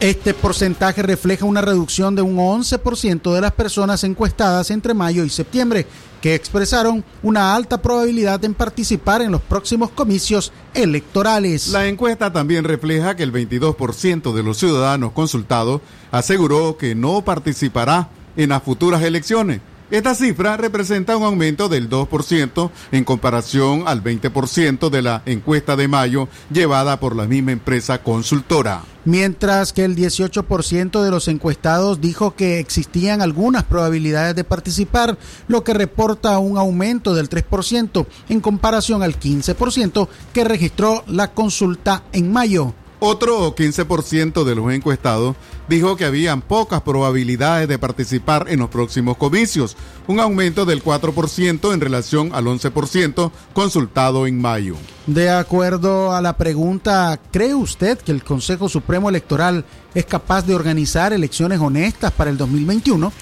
Este porcentaje refleja una reducción de un 11% de las personas encuestadas entre mayo y septiembre, que expresaron una alta probabilidad en participar en los próximos comicios electorales. La encuesta también refleja que el 22% de los ciudadanos consultados aseguró que no participará en las futuras elecciones. Esta cifra representa un aumento del 2% en comparación al 20% de la encuesta de mayo llevada por la misma empresa consultora. Mientras que el 18% de los encuestados dijo que existían algunas probabilidades de participar, lo que reporta un aumento del 3% en comparación al 15% que registró la consulta en mayo. Otro 15% de los encuestados dijo que habían pocas probabilidades de participar en los próximos comicios, un aumento del 4% en relación al 11% consultado en mayo. De acuerdo a la pregunta, ¿cree usted que el Consejo Supremo Electoral es capaz de organizar elecciones honestas para el 2021?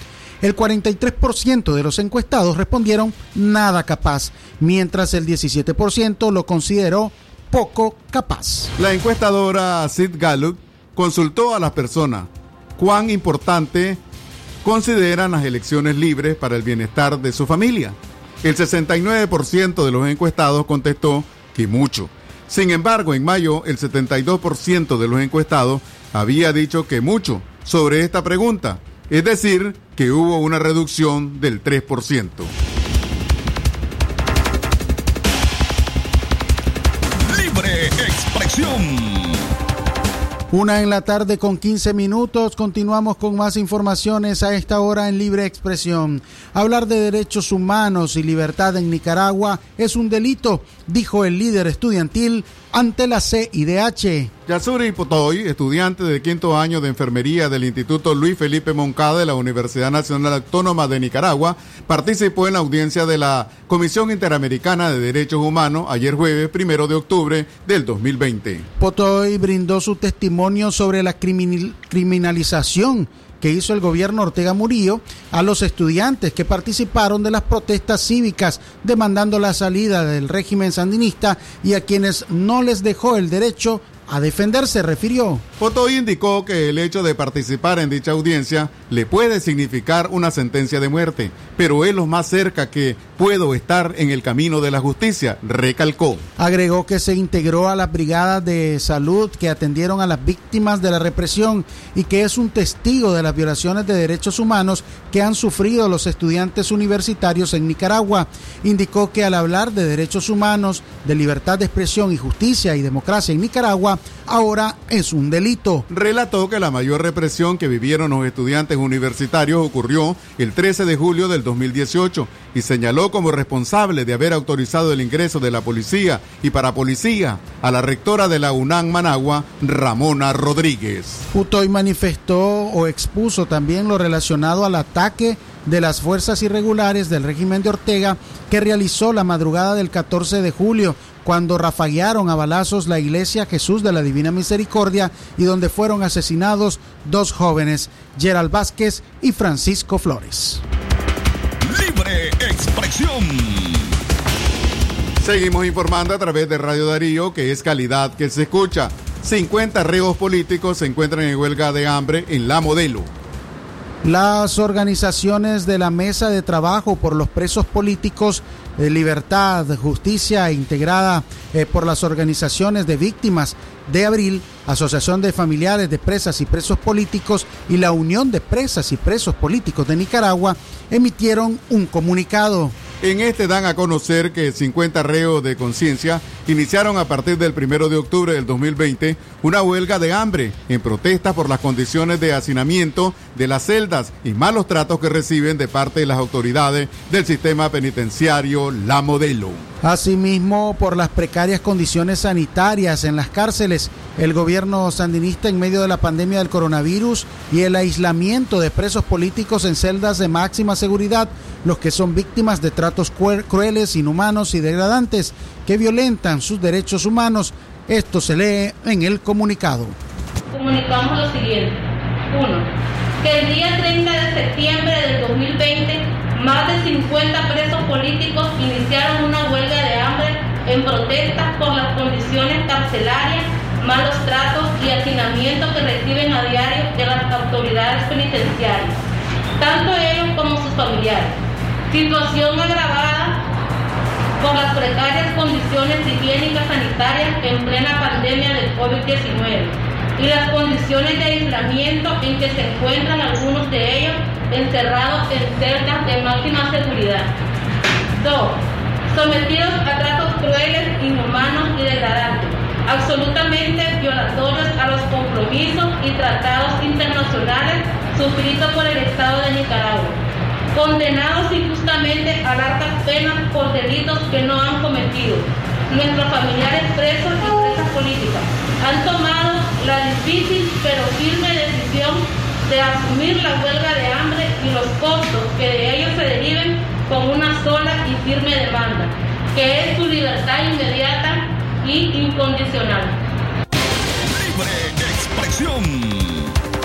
El 43% de los encuestados respondieron nada capaz, mientras el 17% lo consideró poco capaz. La encuestadora Sid Gallup consultó a las personas cuán importante consideran las elecciones libres para el bienestar de su familia. El 69% de los encuestados contestó que mucho. Sin embargo, en mayo el 72% de los encuestados había dicho que mucho sobre esta pregunta, es decir, que hubo una reducción del 3%. Una en la tarde con 15 minutos. Continuamos con más informaciones a esta hora en Libre Expresión. Hablar de derechos humanos y libertad en Nicaragua es un delito, dijo el líder estudiantil ante la CIDH. Yasuri Potoy, estudiante de quinto año de enfermería del Instituto Luis Felipe Moncada de la Universidad Nacional Autónoma de Nicaragua, participó en la audiencia de la Comisión Interamericana de Derechos Humanos ayer jueves primero de octubre del 2020. Potoy brindó su testimonio sobre la criminalización que hizo el gobierno Ortega Murillo a los estudiantes que participaron de las protestas cívicas demandando la salida del régimen sandinista y a quienes no les dejó el derecho a defenderse, refirió. Potoy indicó que el hecho de participar en dicha audiencia le puede significar una sentencia de muerte, pero es lo más cerca que puedo estar en el camino de la justicia, recalcó. Agregó que se integró a las brigadas de salud que atendieron a las víctimas de la represión y que es un testigo de las violaciones de derechos humanos que han sufrido los estudiantes universitarios en Nicaragua. Indicó que al hablar de derechos humanos, de libertad de expresión y justicia y democracia en Nicaragua, ahora es un delito. Relató que la mayor represión que vivieron los estudiantes universitarios ocurrió el 13 de julio del 2018 y señaló como responsable de haber autorizado el ingreso de la policía y para policía a la rectora de la UNAM Managua, Ramona Rodríguez. Putoy manifestó o expuso también lo relacionado al ataque de las fuerzas irregulares del régimen de Ortega que realizó la madrugada del 14 de julio cuando rafaguearon a balazos la iglesia Jesús de la Divina Misericordia y donde fueron asesinados dos jóvenes, Gerald Vázquez y Francisco Flores. Libre expresión. Seguimos informando a través de Radio Darío que es calidad que se escucha. 50 reos políticos se encuentran en huelga de hambre en la modelo. Las organizaciones de la Mesa de Trabajo por los Presos Políticos de Libertad, Justicia integrada eh, por las organizaciones de víctimas de abril, Asociación de Familiares de Presas y Presos Políticos y la Unión de Presas y Presos Políticos de Nicaragua emitieron un comunicado. En este dan a conocer que 50 reos de conciencia iniciaron a partir del 1 de octubre del 2020 una huelga de hambre en protesta por las condiciones de hacinamiento de las celdas y malos tratos que reciben de parte de las autoridades del sistema penitenciario La Modelo. Asimismo, por las precarias condiciones sanitarias en las cárceles, el gobierno sandinista en medio de la pandemia del coronavirus y el aislamiento de presos políticos en celdas de máxima seguridad, los que son víctimas de tratos crueles, inhumanos y degradantes que violentan sus derechos humanos. Esto se lee en el comunicado. Comunicamos lo siguiente. 1. Que el día 30 de septiembre del 2020, más de 50 presos políticos iniciaron una huelga de hambre en protesta por las condiciones carcelarias, malos tratos y hacinamiento que reciben a diario de las autoridades penitenciarias, tanto ellos como sus familiares. Situación agravada por las precarias condiciones higiénicas sanitarias en plena pandemia del COVID-19 y las condiciones de aislamiento en que se encuentran algunos de ellos encerrados en celdas de máxima seguridad. 2. Sometidos a tratos crueles, inhumanos y degradantes, absolutamente violatorios a los compromisos y tratados internacionales suscritos por el Estado de Nicaragua. Condenados injustamente a largas penas por delitos que no han cometido. Nuestros familiares presos y presas políticas han tomado la difícil pero firme decisión de asumir la huelga de hambre y los costos que de ellos se deriven con una sola y firme demanda, que es su libertad inmediata y incondicional. Libre expresión.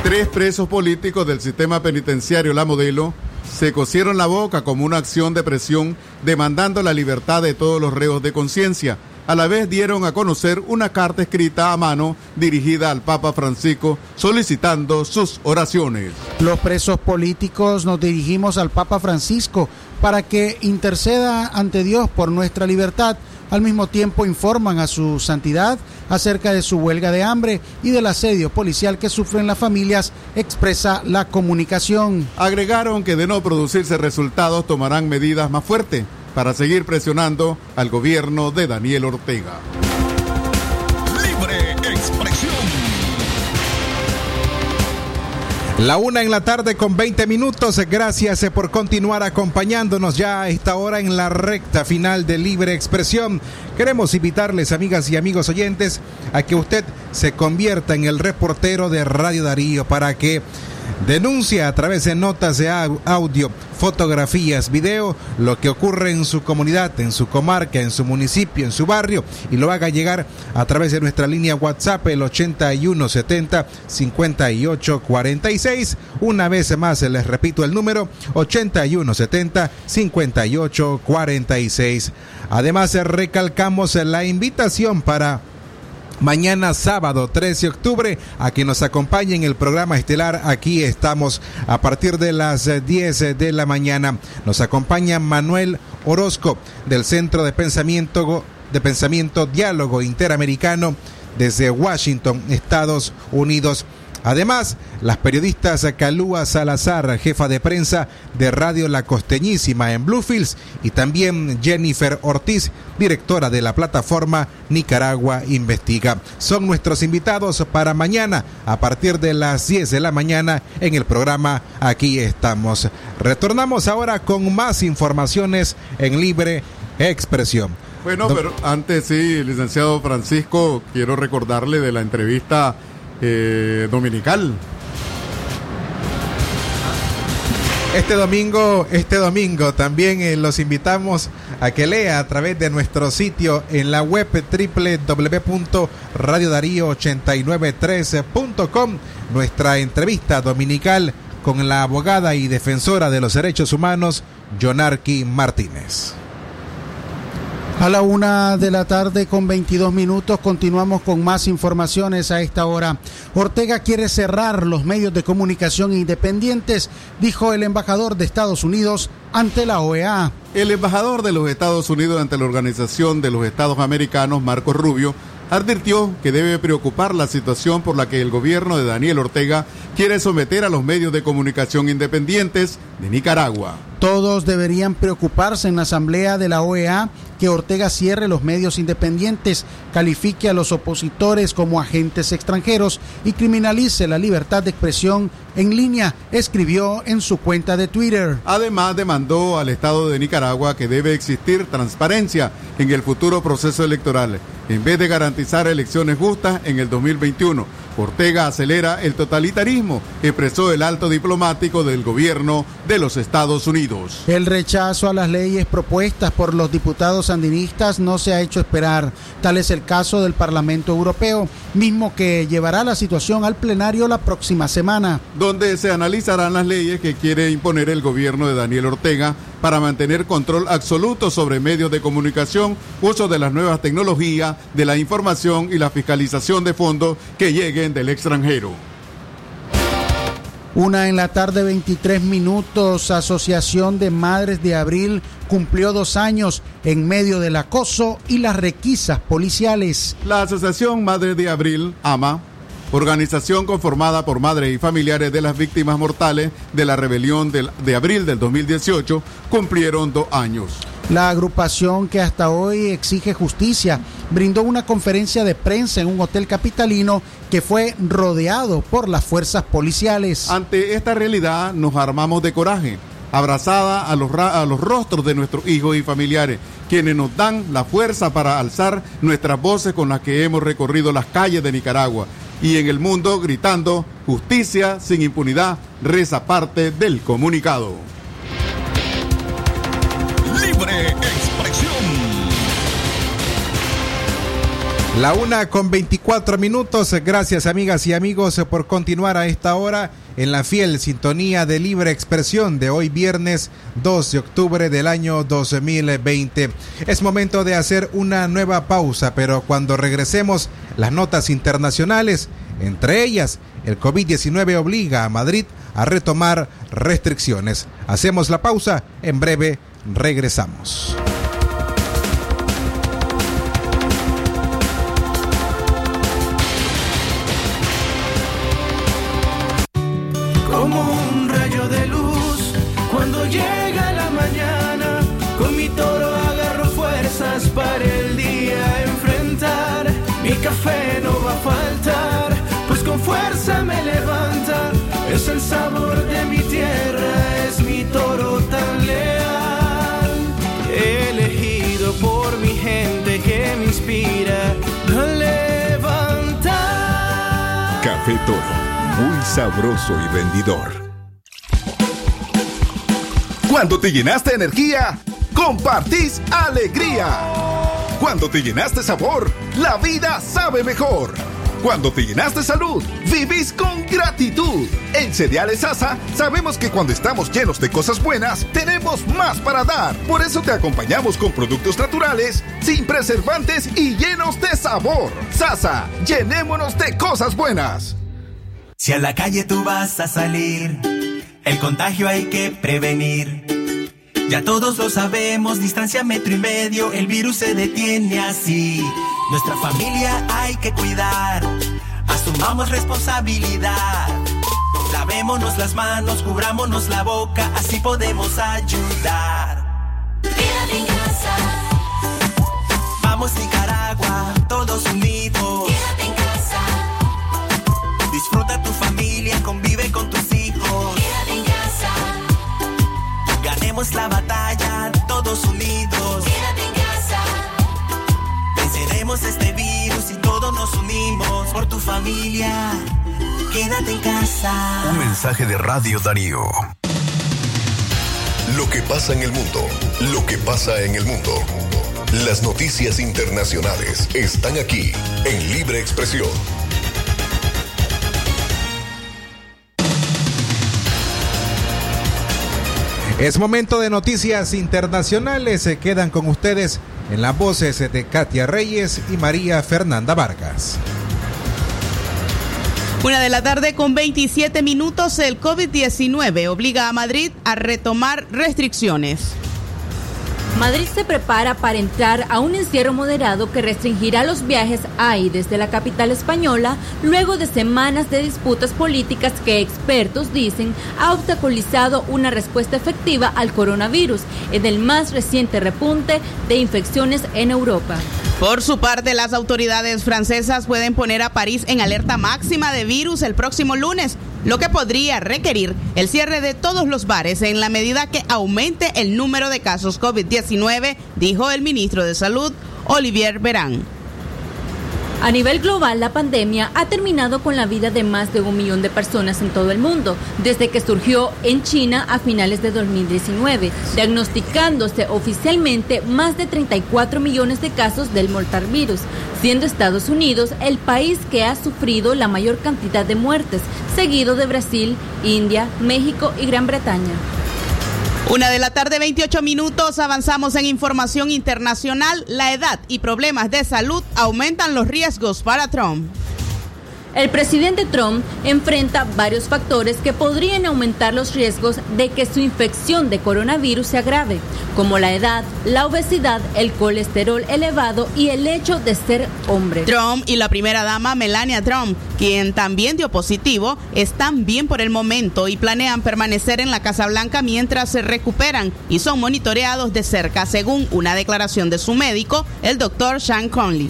Tres presos políticos del sistema penitenciario La Modelo se cosieron la boca como una acción de presión demandando la libertad de todos los reos de conciencia a la vez dieron a conocer una carta escrita a mano dirigida al Papa Francisco solicitando sus oraciones. Los presos políticos nos dirigimos al Papa Francisco para que interceda ante Dios por nuestra libertad. Al mismo tiempo informan a su santidad acerca de su huelga de hambre y del asedio policial que sufren las familias, expresa la comunicación. Agregaron que de no producirse resultados tomarán medidas más fuertes para seguir presionando al gobierno de Daniel Ortega. La una en la tarde con 20 minutos. Gracias por continuar acompañándonos ya a esta hora en la recta final de Libre Expresión. Queremos invitarles, amigas y amigos oyentes, a que usted se convierta en el reportero de Radio Darío para que Denuncia a través de notas de audio, fotografías, video, lo que ocurre en su comunidad, en su comarca, en su municipio, en su barrio y lo haga llegar a través de nuestra línea WhatsApp el 8170 5846. Una vez más les repito el número 8170 5846. Además recalcamos la invitación para mañana sábado 13 de octubre a que nos acompañe en el programa estelar. Aquí estamos a partir de las 10 de la mañana. Nos acompaña Manuel Orozco del Centro de Pensamiento de Pensamiento Diálogo Interamericano desde Washington, Estados Unidos. Además, las periodistas Calúa Salazar, jefa de prensa de Radio La Costeñísima en Bluefields, y también Jennifer Ortiz, directora de la plataforma Nicaragua Investiga. Son nuestros invitados para mañana a partir de las 10 de la mañana en el programa Aquí estamos. Retornamos ahora con más informaciones en libre expresión. Bueno, pero antes sí, licenciado Francisco, quiero recordarle de la entrevista eh, dominical. Este domingo, este domingo también eh, los invitamos a que lea a través de nuestro sitio en la web www.radiodarío8913.com nuestra entrevista dominical con la abogada y defensora de los derechos humanos, Jonarqui Martínez. A la una de la tarde con 22 minutos continuamos con más informaciones a esta hora. Ortega quiere cerrar los medios de comunicación independientes, dijo el embajador de Estados Unidos ante la OEA. El embajador de los Estados Unidos ante la Organización de los Estados Americanos, Marco Rubio, advirtió que debe preocupar la situación por la que el gobierno de Daniel Ortega quiere someter a los medios de comunicación independientes de Nicaragua. Todos deberían preocuparse en la Asamblea de la OEA que Ortega cierre los medios independientes, califique a los opositores como agentes extranjeros y criminalice la libertad de expresión en línea, escribió en su cuenta de Twitter. Además, demandó al Estado de Nicaragua que debe existir transparencia en el futuro proceso electoral, en vez de garantizar elecciones justas en el 2021. Ortega acelera el totalitarismo, expresó el alto diplomático del gobierno de los Estados Unidos. El rechazo a las leyes propuestas por los diputados sandinistas no se ha hecho esperar. Tal es el caso del Parlamento Europeo, mismo que llevará la situación al plenario la próxima semana. Donde se analizarán las leyes que quiere imponer el gobierno de Daniel Ortega para mantener control absoluto sobre medios de comunicación, uso de las nuevas tecnologías, de la información y la fiscalización de fondos que lleguen del extranjero. Una en la tarde, 23 minutos. Asociación de Madres de Abril cumplió dos años en medio del acoso y las requisas policiales. La Asociación Madres de Abril, AMA, organización conformada por madres y familiares de las víctimas mortales de la rebelión de abril del 2018, cumplieron dos años. La agrupación que hasta hoy exige justicia brindó una conferencia de prensa en un hotel capitalino que fue rodeado por las fuerzas policiales. Ante esta realidad nos armamos de coraje, abrazada a los, rostros de nuestros hijos y familiares, quienes nos dan la fuerza para alzar nuestras voces con las que hemos recorrido las calles de Nicaragua y en el mundo gritando justicia sin impunidad, reza parte del comunicado. Libre expresión. La una con 24 minutos. Gracias amigas y amigos por continuar a esta hora en la fiel sintonía de libre expresión de hoy viernes 2 de octubre del año 2020. Es momento de hacer una nueva pausa, pero cuando regresemos las notas internacionales, entre ellas el COVID-19 obliga a Madrid a retomar restricciones. Hacemos la pausa, en breve regresamos. Café Toro, muy sabroso y vendidor. Cuando te llenaste energía, compartís alegría. Cuando te llenaste sabor, la vida sabe mejor. Cuando te llenaste salud, vivís con gratitud. En Cereales Sasa sabemos que cuando estamos llenos de cosas buenas, tenemos más para dar. Por eso te acompañamos con productos naturales, sin preservantes y llenos de sabor. Sasa, llenémonos de cosas buenas. Si a la calle tú vas a salir, el contagio hay que prevenir. Ya todos lo sabemos, distancia metro y medio, el virus se detiene así. Nuestra familia hay que cuidar, asumamos responsabilidad. Lavémonos las manos, cubrámonos la boca, así podemos ayudar. Quédate en casa, Vamos Nicaragua, todos unidos. quédate en casa, Disfruta tu familia, convive con tus hijos. quédate en casa, Ganemos la batalla, familia. Quédate en casa. Un mensaje de Radio Darío. Lo que pasa en el mundo, lo que pasa en el mundo. Las noticias internacionales están aquí en Libre Expresión. Es momento de noticias internacionales. Se quedan con ustedes en las voces de Katia Reyes y María Fernanda Vargas. Una de la tarde con 27 minutos, el COVID-19 obliga a Madrid a retomar restricciones. Madrid se prepara para entrar a un encierro moderado que restringirá los viajes a desde la capital española luego de semanas de disputas políticas que expertos dicen ha obstaculizado una respuesta efectiva al coronavirus en el más reciente repunte de infecciones en Europa. Por su parte, las autoridades francesas pueden poner a París en alerta máxima de virus el próximo lunes, lo que podría requerir el cierre de todos los bares en la medida que aumente el número de casos COVID-19, dijo el ministro de Salud, Olivier Verán. A nivel global, la pandemia ha terminado con la vida de más de un millón de personas en todo el mundo, desde que surgió en China a finales de 2019, diagnosticándose oficialmente más de 34 millones de casos del mortal virus, siendo Estados Unidos el país que ha sufrido la mayor cantidad de muertes, seguido de Brasil, India, México y Gran Bretaña. Una de la tarde, 28 minutos, avanzamos en información internacional. La edad y problemas de salud aumentan los riesgos para Trump. El presidente Trump enfrenta varios factores que podrían aumentar los riesgos de que su infección de coronavirus se agrave, como la edad, la obesidad, el colesterol elevado y el hecho de ser hombre. Trump y la primera dama Melania Trump, quien también dio positivo, están bien por el momento y planean permanecer en la Casa Blanca mientras se recuperan y son monitoreados de cerca, según una declaración de su médico, el doctor Sean Conley.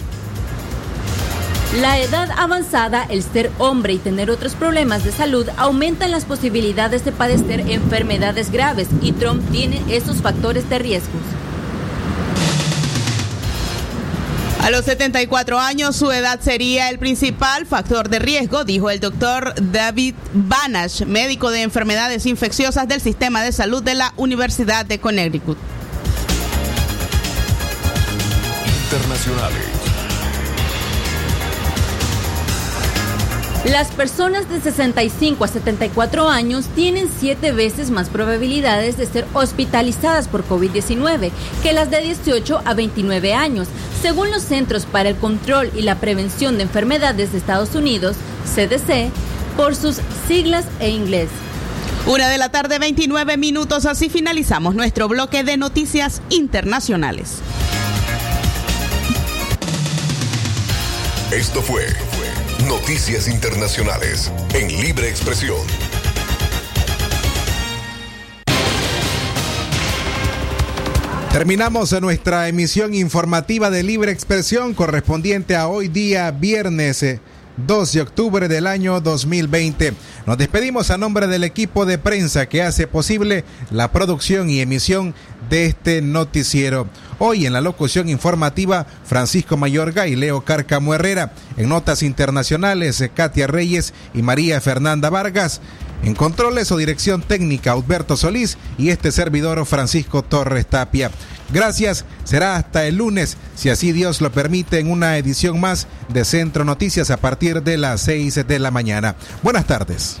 La edad avanzada, el ser hombre y tener otros problemas de salud aumentan las posibilidades de padecer enfermedades graves y Trump tiene esos factores de riesgos. A los 74 años, su edad sería el principal factor de riesgo, dijo el doctor David Banash, médico de enfermedades infecciosas del sistema de salud de la Universidad de Connecticut. Internacionales. Las personas de 65 a 74 años tienen siete veces más probabilidades de ser hospitalizadas por COVID-19 que las de 18 a 29 años, según los Centros para el Control y la Prevención de Enfermedades de Estados Unidos, CDC, por sus siglas e inglés. Una de la tarde, 29 minutos, así finalizamos nuestro bloque de noticias internacionales. Esto fue Noticias Internacionales en Libre Expresión. Terminamos nuestra emisión informativa de Libre Expresión correspondiente a hoy día viernes eh, 2 de octubre del año 2020. Nos despedimos a nombre del equipo de prensa que hace posible la producción y emisión de este noticiero. Hoy en la locución informativa Francisco Mayorga y Leo Cárcamo Herrera. En notas internacionales Katia Reyes y María Fernanda Vargas. En controles o dirección técnica Alberto Solís y este servidor Francisco Torres Tapia. Gracias, será hasta el lunes, si así Dios lo permite, en una edición más de Centro Noticias a partir de las 6 de la mañana. Buenas tardes.